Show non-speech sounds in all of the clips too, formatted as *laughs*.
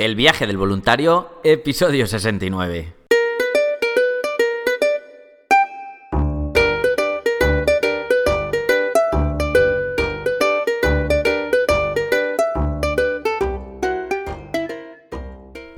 El viaje del voluntario, episodio 69.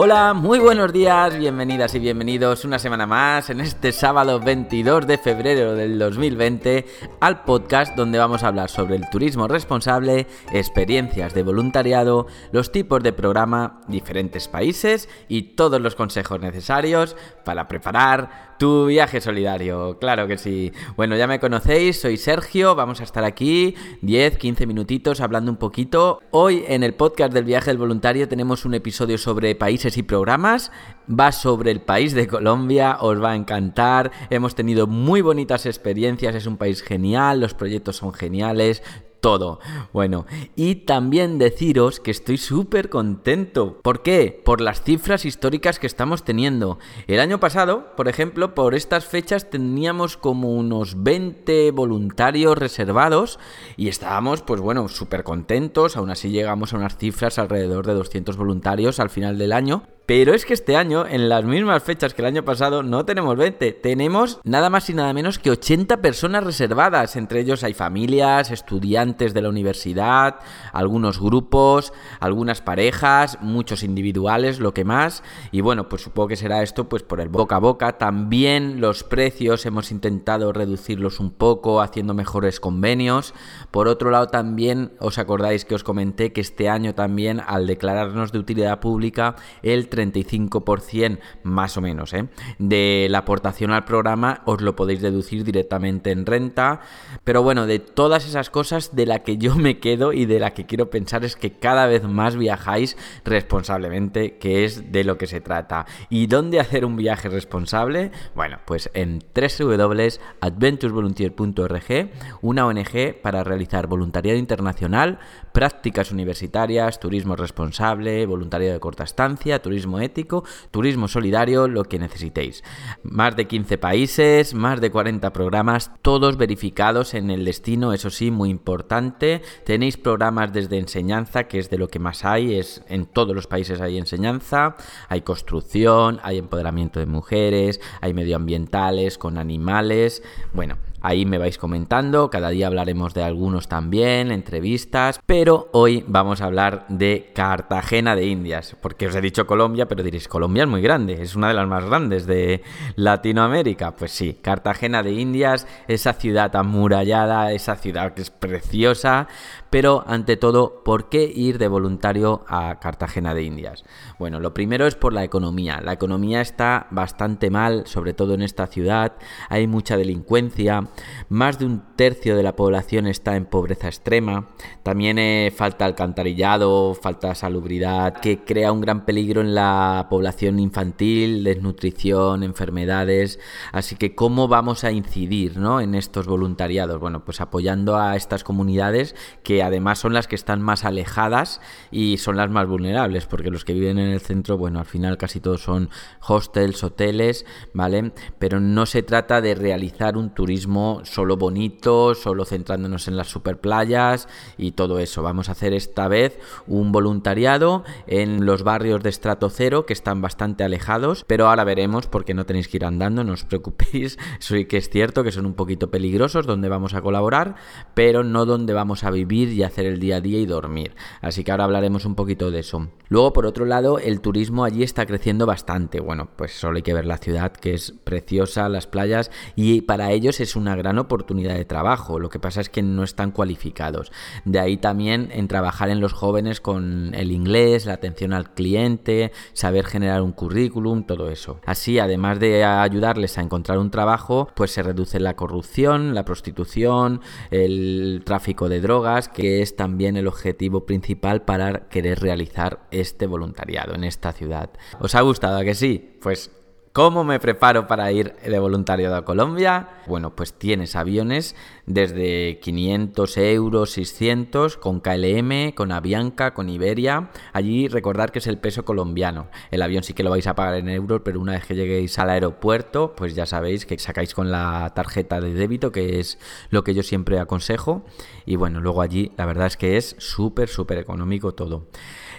Hola, muy buenos días, bienvenidas y bienvenidos una semana más en este sábado 22 de febrero del 2020 al podcast donde vamos a hablar sobre el turismo responsable, experiencias de voluntariado, los tipos de programa, diferentes países y todos los consejos necesarios para preparar tu viaje solidario, claro que sí. Bueno, ya me conocéis, soy Sergio, vamos a estar aquí 10, 15 minutitos hablando un poquito. Hoy en el podcast del viaje del voluntario tenemos un episodio sobre países y programas. Va sobre el país de Colombia, os va a encantar. Hemos tenido muy bonitas experiencias, es un país genial, los proyectos son geniales, todo. Bueno, y también deciros que estoy súper contento. ¿Por qué? Por las cifras históricas que estamos teniendo. El año pasado, por ejemplo, por estas fechas teníamos como unos 20 voluntarios reservados y estábamos, pues bueno, súper contentos. Aún así llegamos a unas cifras alrededor de 200 voluntarios al final del año. Pero es que este año, en las mismas fechas que el año pasado, no tenemos 20. Tenemos nada más y nada menos que 80 personas reservadas. Entre ellos hay familias, estudiantes de la universidad, algunos grupos, algunas parejas, muchos individuales, lo que más. Y bueno, pues supongo que será esto pues por el boca a boca. También los precios hemos intentado reducirlos un poco, haciendo mejores convenios. Por otro lado, también os acordáis que os comenté que este año también, al declararnos de utilidad pública, el 35% más o menos ¿eh? de la aportación al programa os lo podéis deducir directamente en renta. Pero bueno, de todas esas cosas de la que yo me quedo y de la que quiero pensar es que cada vez más viajáis responsablemente, que es de lo que se trata. ¿Y dónde hacer un viaje responsable? Bueno, pues en www.adventuresvolunteer.org, una ONG para realizar voluntariado internacional, prácticas universitarias, turismo responsable, voluntariado de corta estancia, turismo ético, turismo solidario, lo que necesitéis. Más de 15 países, más de 40 programas, todos verificados en el destino, eso sí, muy importante. Tenéis programas desde enseñanza, que es de lo que más hay, es en todos los países hay enseñanza, hay construcción, hay empoderamiento de mujeres, hay medioambientales con animales, bueno, Ahí me vais comentando, cada día hablaremos de algunos también, entrevistas, pero hoy vamos a hablar de Cartagena de Indias, porque os he dicho Colombia, pero diréis, Colombia es muy grande, es una de las más grandes de Latinoamérica. Pues sí, Cartagena de Indias, esa ciudad amurallada, esa ciudad que es preciosa, pero ante todo, ¿por qué ir de voluntario a Cartagena de Indias? Bueno, lo primero es por la economía. La economía está bastante mal, sobre todo en esta ciudad. Hay mucha delincuencia. Más de un tercio de la población está en pobreza extrema. También eh, falta alcantarillado, falta salubridad, que crea un gran peligro en la población infantil, desnutrición, enfermedades. Así que, ¿cómo vamos a incidir ¿no? en estos voluntariados? Bueno, pues apoyando a estas comunidades que además son las que están más alejadas y son las más vulnerables, porque los que viven en el centro, bueno, al final casi todos son hostels, hoteles, ¿vale? Pero no se trata de realizar un turismo solo bonito, solo centrándonos en las superplayas y todo eso. Vamos a hacer esta vez un voluntariado en los barrios de estrato cero que están bastante alejados, pero ahora veremos porque no tenéis que ir andando, no os preocupéis, *laughs* sí que es cierto que son un poquito peligrosos donde vamos a colaborar, pero no donde vamos a vivir y hacer el día a día y dormir. Así que ahora hablaremos un poquito de eso. Luego, por otro lado, el turismo allí está creciendo bastante. Bueno, pues solo hay que ver la ciudad que es preciosa, las playas, y para ellos es una gran oportunidad de trabajo. Lo que pasa es que no están cualificados. De ahí también en trabajar en los jóvenes con el inglés, la atención al cliente, saber generar un currículum, todo eso. Así, además de ayudarles a encontrar un trabajo, pues se reduce la corrupción, la prostitución, el tráfico de drogas, que es también el objetivo principal para querer realizar este voluntariado en esta ciudad. ¿Os ha gustado que sí? Pues ¿Cómo me preparo para ir de voluntariado a Colombia? Bueno, pues tienes aviones desde 500 euros, 600, con KLM, con Avianca, con Iberia. Allí recordar que es el peso colombiano. El avión sí que lo vais a pagar en euros, pero una vez que lleguéis al aeropuerto, pues ya sabéis que sacáis con la tarjeta de débito, que es lo que yo siempre aconsejo. Y bueno, luego allí la verdad es que es súper, súper económico todo.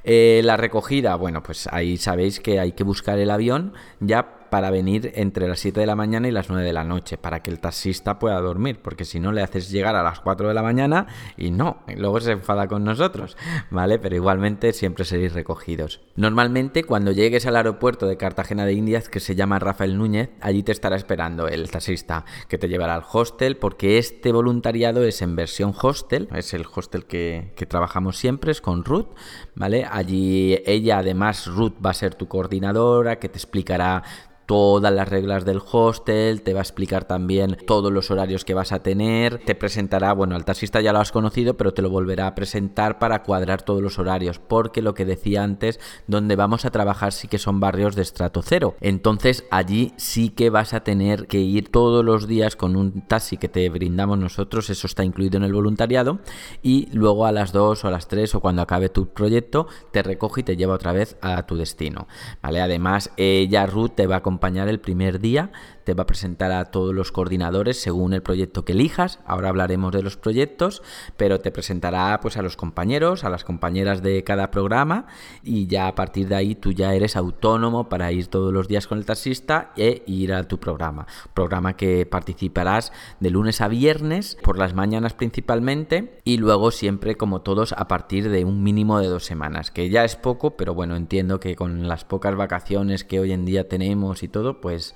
Eh, la recogida, bueno, pues ahí sabéis que hay que buscar el avión ya para venir entre las 7 de la mañana y las 9 de la noche, para que el taxista pueda dormir, porque si no le haces llegar a las 4 de la mañana y no, luego se enfada con nosotros, ¿vale? Pero igualmente siempre seréis recogidos. Normalmente cuando llegues al aeropuerto de Cartagena de Indias, que se llama Rafael Núñez, allí te estará esperando el taxista que te llevará al hostel, porque este voluntariado es en versión hostel, es el hostel que, que trabajamos siempre, es con Ruth, ¿vale? Allí ella además, Ruth va a ser tu coordinadora, que te explicará todas las reglas del hostel, te va a explicar también todos los horarios que vas a tener, te presentará, bueno, al taxista ya lo has conocido, pero te lo volverá a presentar para cuadrar todos los horarios, porque lo que decía antes, donde vamos a trabajar sí que son barrios de estrato cero. Entonces allí sí que vas a tener que ir todos los días con un taxi que te brindamos nosotros, eso está incluido en el voluntariado, y luego a las 2 o a las 3 o cuando acabe tu proyecto, te recoge y te lleva otra vez a tu destino. ¿Vale? Además, ella, Ruth, te va a acompañar el primer día te va a presentar a todos los coordinadores según el proyecto que elijas. Ahora hablaremos de los proyectos, pero te presentará pues a los compañeros, a las compañeras de cada programa y ya a partir de ahí tú ya eres autónomo para ir todos los días con el taxista e ir a tu programa. Programa que participarás de lunes a viernes por las mañanas principalmente y luego siempre como todos a partir de un mínimo de dos semanas, que ya es poco, pero bueno, entiendo que con las pocas vacaciones que hoy en día tenemos y todo, pues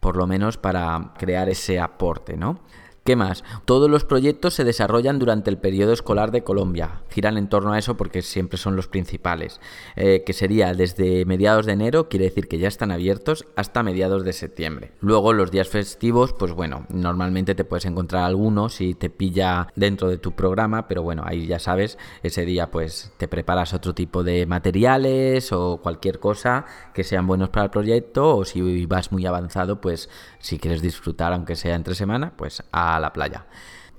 por lo menos para crear ese aporte, ¿no? ¿Qué más? Todos los proyectos se desarrollan durante el periodo escolar de Colombia. Giran en torno a eso porque siempre son los principales. Eh, que sería desde mediados de enero, quiere decir que ya están abiertos, hasta mediados de septiembre. Luego los días festivos, pues bueno, normalmente te puedes encontrar alguno si te pilla dentro de tu programa, pero bueno, ahí ya sabes, ese día pues te preparas otro tipo de materiales o cualquier cosa que sean buenos para el proyecto o si vas muy avanzado, pues si quieres disfrutar aunque sea entre semana, pues a a la playa.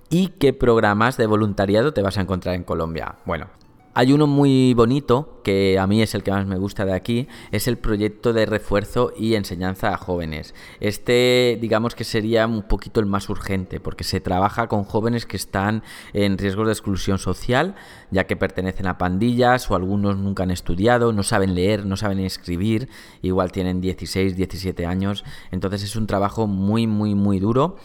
¿Y qué programas de voluntariado te vas a encontrar en Colombia? Bueno, hay uno muy bonito, que a mí es el que más me gusta de aquí, es el proyecto de refuerzo y enseñanza a jóvenes. Este, digamos que sería un poquito el más urgente, porque se trabaja con jóvenes que están en riesgo de exclusión social, ya que pertenecen a pandillas o algunos nunca han estudiado, no saben leer, no saben escribir, igual tienen 16, 17 años, entonces es un trabajo muy, muy, muy duro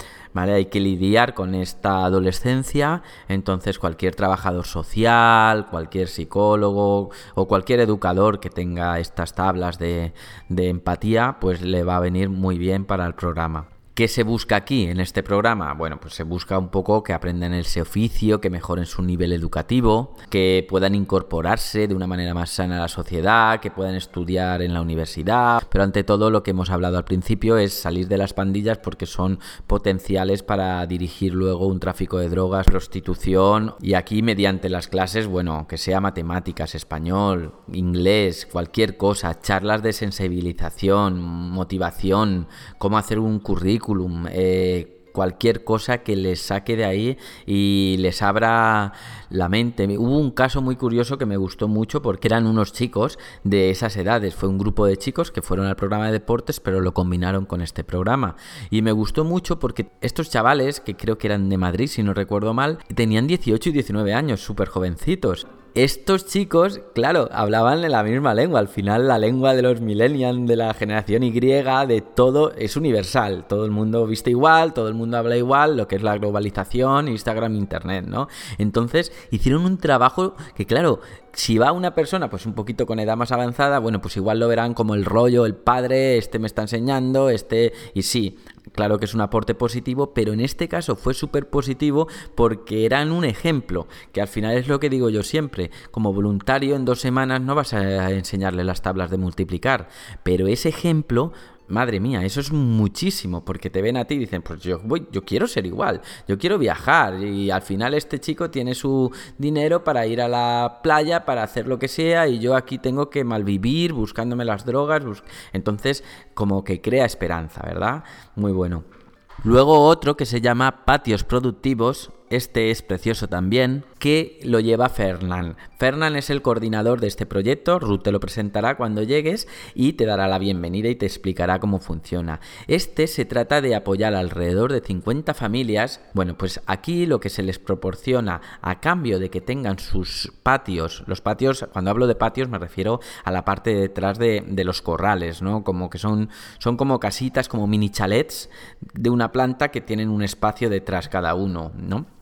hay que lidiar con esta adolescencia, entonces cualquier trabajador social, cualquier psicólogo o cualquier educador que tenga estas tablas de, de empatía, pues le va a venir muy bien para el programa. ¿Qué se busca aquí en este programa? Bueno, pues se busca un poco que aprendan ese oficio, que mejoren su nivel educativo, que puedan incorporarse de una manera más sana a la sociedad, que puedan estudiar en la universidad, pero ante todo lo que hemos hablado al principio es salir de las pandillas porque son potenciales para dirigir luego un tráfico de drogas, prostitución y aquí mediante las clases, bueno, que sea matemáticas, español, inglés, cualquier cosa, charlas de sensibilización, motivación, cómo hacer un currículum, eh, cualquier cosa que les saque de ahí y les abra la mente. Hubo un caso muy curioso que me gustó mucho porque eran unos chicos de esas edades. Fue un grupo de chicos que fueron al programa de deportes pero lo combinaron con este programa. Y me gustó mucho porque estos chavales, que creo que eran de Madrid si no recuerdo mal, tenían 18 y 19 años, súper jovencitos estos chicos, claro, hablaban en la misma lengua. Al final, la lengua de los millennials, de la generación Y, de todo, es universal. Todo el mundo viste igual, todo el mundo habla igual, lo que es la globalización, Instagram, Internet, ¿no? Entonces, hicieron un trabajo que, claro, si va una persona, pues un poquito con edad más avanzada, bueno, pues igual lo verán como el rollo, el padre, este me está enseñando, este. Y sí, Claro que es un aporte positivo, pero en este caso fue súper positivo porque eran un ejemplo, que al final es lo que digo yo siempre, como voluntario en dos semanas no vas a enseñarle las tablas de multiplicar, pero ese ejemplo Madre mía, eso es muchísimo, porque te ven a ti y dicen, pues yo voy, yo quiero ser igual, yo quiero viajar, y al final este chico tiene su dinero para ir a la playa, para hacer lo que sea, y yo aquí tengo que malvivir buscándome las drogas, entonces como que crea esperanza, ¿verdad? Muy bueno. Luego otro que se llama patios productivos este es precioso también, que lo lleva Fernán. Fernán es el coordinador de este proyecto, Ruth te lo presentará cuando llegues y te dará la bienvenida y te explicará cómo funciona. Este se trata de apoyar alrededor de 50 familias. Bueno, pues aquí lo que se les proporciona a cambio de que tengan sus patios, los patios, cuando hablo de patios me refiero a la parte de detrás de, de los corrales, ¿no? Como que son, son como casitas, como mini chalets de una planta que tienen un espacio detrás cada uno, ¿no?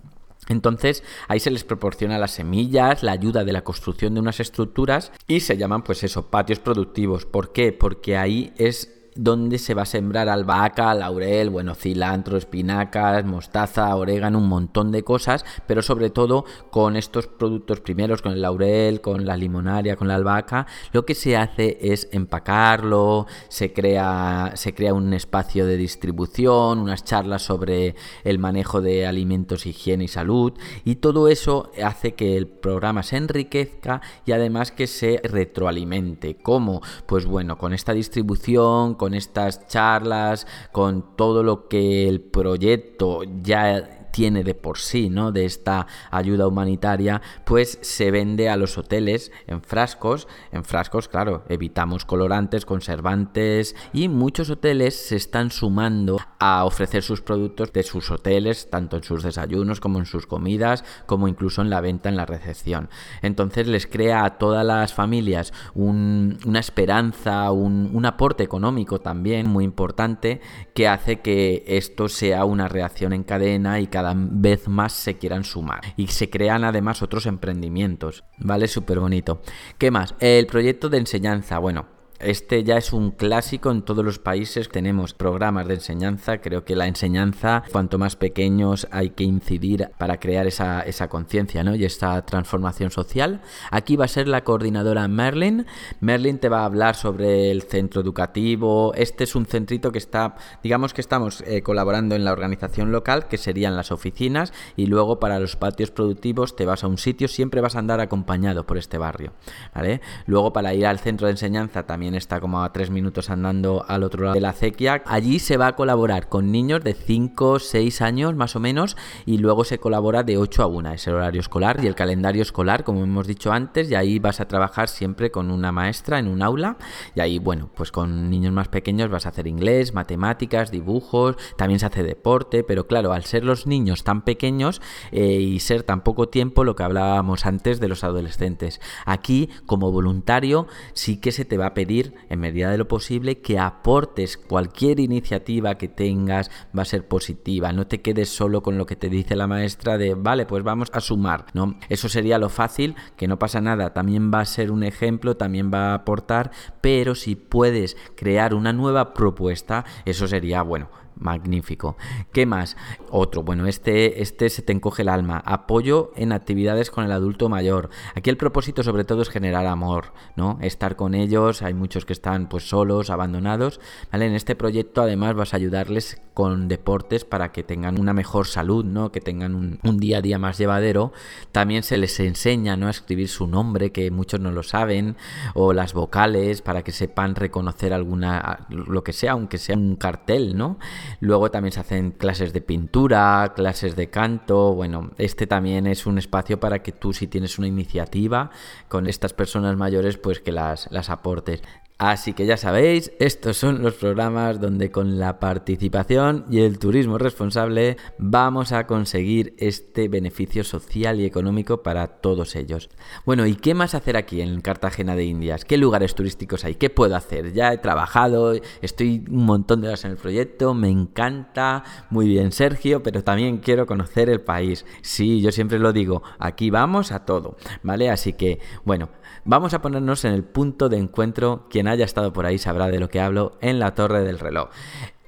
Entonces ahí se les proporciona las semillas, la ayuda de la construcción de unas estructuras y se llaman pues eso, patios productivos. ¿Por qué? Porque ahí es donde se va a sembrar albahaca, laurel, bueno, cilantro, espinacas, mostaza, orégano, un montón de cosas, pero sobre todo con estos productos primeros, con el laurel, con la limonaria, con la albahaca, lo que se hace es empacarlo, se crea, se crea un espacio de distribución, unas charlas sobre el manejo de alimentos, higiene y salud, y todo eso hace que el programa se enriquezca y además que se retroalimente. ¿Cómo? Pues bueno, con esta distribución, con estas charlas, con todo lo que el proyecto ya tiene de por sí, ¿no? De esta ayuda humanitaria, pues se vende a los hoteles en frascos. En frascos, claro, evitamos colorantes, conservantes y muchos hoteles se están sumando a ofrecer sus productos de sus hoteles, tanto en sus desayunos como en sus comidas, como incluso en la venta en la recepción. Entonces les crea a todas las familias una esperanza, un, un aporte económico también muy importante que hace que esto sea una reacción en cadena y cada vez más se quieran sumar. Y se crean además otros emprendimientos. ¿Vale? Súper bonito. ¿Qué más? El proyecto de enseñanza. Bueno, este ya es un clásico en todos los países. Tenemos programas de enseñanza. Creo que la enseñanza, cuanto más pequeños, hay que incidir para crear esa, conciencia ¿no? y esta transformación social. Aquí va a ser la coordinadora Merlin. Merlin te va a hablar sobre el centro educativo. Este es un centrito que está, digamos que estamos eh, colaborando en la organización local, que serían las oficinas, y luego para los patios productivos te vas a un sitio, siempre vas a andar acompañado por este barrio. ¿vale? Luego para ir al centro de enseñanza también está como a tres minutos andando al otro lado de la acequia. Allí se va a colaborar con niños de 5, 6 años más o menos y luego se colabora de 8 a 1, es el horario escolar y el calendario escolar, como hemos dicho antes, y ahí vas a trabajar siempre con una maestra en un aula. Y ahí, bueno, pues con niños más pequeños vas a hacer inglés, matemáticas, dibujos, también se hace deporte, pero claro, al ser los niños tan pequeños eh, y ser tan poco tiempo, lo que hablábamos antes de los adolescentes, aquí como voluntario sí que se te va a pedir en medida de lo posible, que aportes cualquier iniciativa que tengas, va a ser positiva. No te quedes solo con lo que te dice la maestra de, vale, pues vamos a sumar, ¿no? Eso sería lo fácil, que no pasa nada, también va a ser un ejemplo, también va a aportar, pero si puedes crear una nueva propuesta, eso sería, bueno, Magnífico. ¿Qué más? Otro, bueno, este, este se te encoge el alma. Apoyo en actividades con el adulto mayor. Aquí el propósito sobre todo es generar amor, ¿no? Estar con ellos. Hay muchos que están pues solos, abandonados. ¿Vale? En este proyecto además vas a ayudarles con deportes para que tengan una mejor salud, ¿no? Que tengan un, un día a día más llevadero. También se les enseña, ¿no? A escribir su nombre, que muchos no lo saben, o las vocales para que sepan reconocer alguna, lo que sea, aunque sea un cartel, ¿no? Luego también se hacen clases de pintura, clases de canto. Bueno, este también es un espacio para que tú si tienes una iniciativa con estas personas mayores, pues que las, las aportes. Así que ya sabéis, estos son los programas donde con la participación y el turismo responsable vamos a conseguir este beneficio social y económico para todos ellos. Bueno, ¿y qué más hacer aquí en Cartagena de Indias? ¿Qué lugares turísticos hay? ¿Qué puedo hacer? Ya he trabajado, estoy un montón de horas en el proyecto, me encanta, muy bien Sergio, pero también quiero conocer el país. Sí, yo siempre lo digo, aquí vamos a todo, ¿vale? Así que, bueno, Vamos a ponernos en el punto de encuentro, quien haya estado por ahí sabrá de lo que hablo, en la Torre del Reloj.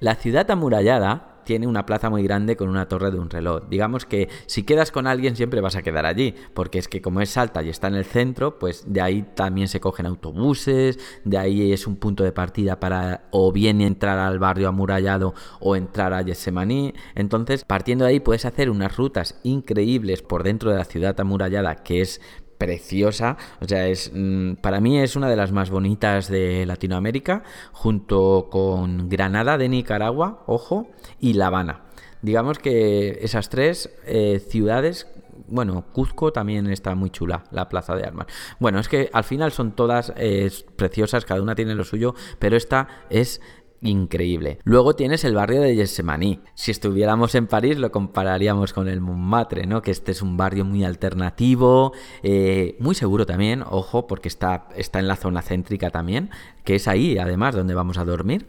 La ciudad amurallada tiene una plaza muy grande con una torre de un reloj. Digamos que si quedas con alguien siempre vas a quedar allí, porque es que como es alta y está en el centro, pues de ahí también se cogen autobuses, de ahí es un punto de partida para o bien entrar al barrio amurallado o entrar a Yesemaní. Entonces, partiendo de ahí puedes hacer unas rutas increíbles por dentro de la ciudad amurallada, que es preciosa. O sea, es mm, para mí es una de las más bonitas de Latinoamérica, junto con Granada de Nicaragua, ojo, y La Habana. digamos que esas tres eh, ciudades bueno, Cuzco también está muy chula, la plaza de armas. Bueno, es que al final son todas eh, preciosas, cada una tiene lo suyo, pero esta es increíble. Luego tienes el barrio de Yesemaní. Si estuviéramos en París lo compararíamos con el Montmartre, ¿no? Que este es un barrio muy alternativo, eh, muy seguro también, ojo, porque está, está en la zona céntrica también, que es ahí además donde vamos a dormir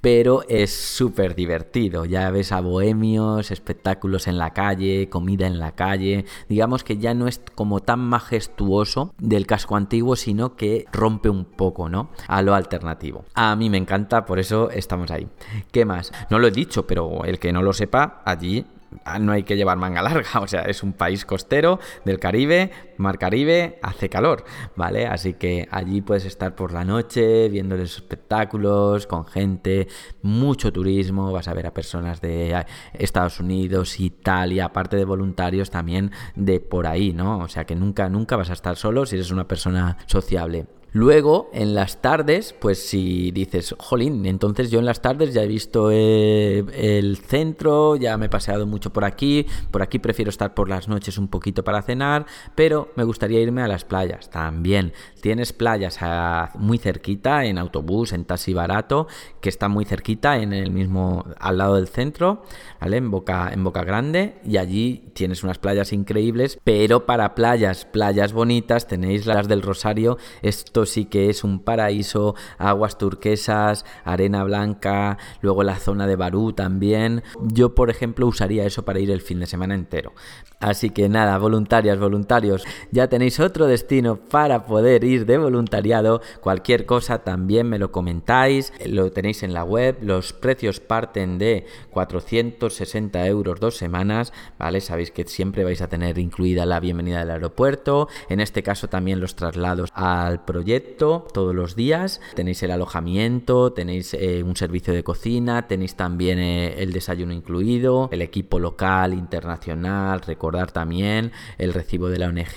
pero es súper divertido. Ya ves a bohemios, espectáculos en la calle, comida en la calle. Digamos que ya no es como tan majestuoso del casco antiguo, sino que rompe un poco, ¿no? A lo alternativo. A mí me encanta, por eso estamos ahí. ¿Qué más? No lo he dicho, pero el que no lo sepa, allí Ah, no hay que llevar manga larga, *laughs* o sea, es un país costero del Caribe, Mar Caribe, hace calor, ¿vale? Así que allí puedes estar por la noche viendo los espectáculos con gente, mucho turismo, vas a ver a personas de ah, Estados Unidos, Italia, aparte de voluntarios también de por ahí, ¿no? O sea que nunca, nunca vas a estar solo si eres una persona sociable. Luego, en las tardes, pues si dices, jolín, entonces yo en las tardes ya he visto eh, el centro, ya me he paseado mucho por aquí, por aquí prefiero estar por las noches un poquito para cenar, pero me gustaría irme a las playas también. Tienes playas muy cerquita, en autobús, en taxi barato, que está muy cerquita, en el mismo, al lado del centro, ¿vale? En Boca, en Boca Grande, y allí tienes unas playas increíbles, pero para playas, playas bonitas, tenéis las del Rosario, esto sí que es un paraíso, aguas turquesas, arena blanca, luego la zona de Barú también. Yo, por ejemplo, usaría eso para ir el fin de semana entero. Así que nada, voluntarias, voluntarios, ya tenéis otro destino para poder ir de voluntariado. Cualquier cosa también me lo comentáis, lo tenéis en la web. Los precios parten de 460 euros dos semanas, ¿vale? Sabéis que siempre vais a tener incluida la bienvenida del aeropuerto, en este caso también los traslados al proyecto todos los días. Tenéis el alojamiento, tenéis eh, un servicio de cocina, tenéis también eh, el desayuno incluido, el equipo local, internacional, recordar también el recibo de la ONG,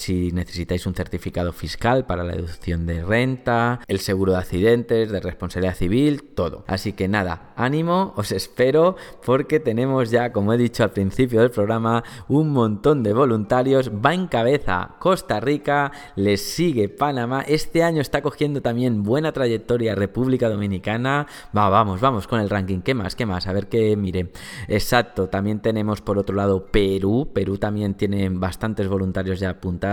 si necesitáis un certificado fiscal para la deducción de renta, el seguro de accidentes, de responsabilidad civil, todo. Así que nada, ánimo, os espero porque tenemos ya, como he dicho al principio del programa, un montón de voluntarios. Va en cabeza Costa Rica, les sigue Panamá. Este año está cogiendo también buena trayectoria República Dominicana. Va, vamos, vamos con el ranking. ¿Qué más? ¿Qué más? A ver qué mire. Exacto, también tenemos por otro lado Perú. Perú también tiene bastantes voluntarios ya apuntados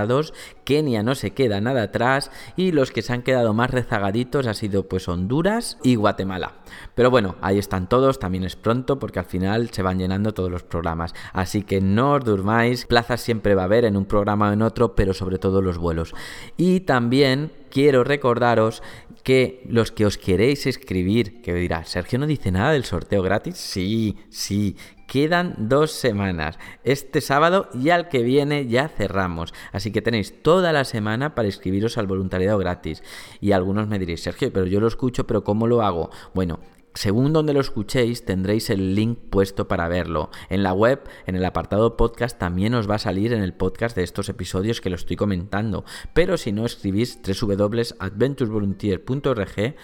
Kenia no se queda nada atrás y los que se han quedado más rezagaditos ha sido pues Honduras y Guatemala. Pero bueno, ahí están todos, también es pronto porque al final se van llenando todos los programas. Así que no os durmáis, plazas siempre va a haber en un programa o en otro, pero sobre todo los vuelos. Y también quiero recordaros que los que os queréis escribir, que dirá, Sergio no dice nada del sorteo gratis. Sí, sí, quedan dos semanas. Este sábado y al que viene ya cerramos. Así que tenéis toda la semana para inscribiros al voluntariado gratis. Y algunos me diréis, Sergio, pero yo lo escucho, pero ¿cómo lo hago? Bueno, según donde lo escuchéis, tendréis el link puesto para verlo. En la web, en el apartado podcast, también os va a salir en el podcast de estos episodios que lo estoy comentando. Pero si no, escribís www.adventuresvolunteer.org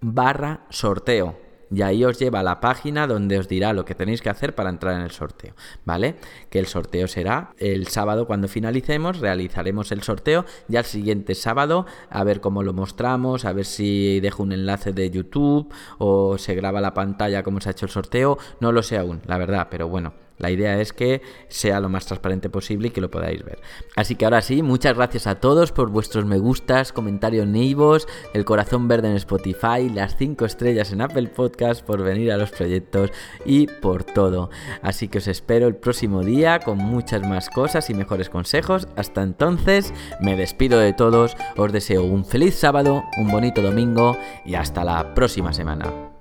barra sorteo y ahí os lleva a la página donde os dirá lo que tenéis que hacer para entrar en el sorteo, ¿vale? Que el sorteo será el sábado cuando finalicemos, realizaremos el sorteo y al siguiente sábado a ver cómo lo mostramos, a ver si dejo un enlace de YouTube o se graba la pantalla como se ha hecho el sorteo, no lo sé aún, la verdad, pero bueno, la idea es que sea lo más transparente posible y que lo podáis ver. Así que ahora sí, muchas gracias a todos por vuestros me gustas, comentarios neivos, el corazón verde en Spotify, las 5 estrellas en Apple Podcast, por venir a los proyectos y por todo. Así que os espero el próximo día con muchas más cosas y mejores consejos. Hasta entonces, me despido de todos, os deseo un feliz sábado, un bonito domingo y hasta la próxima semana.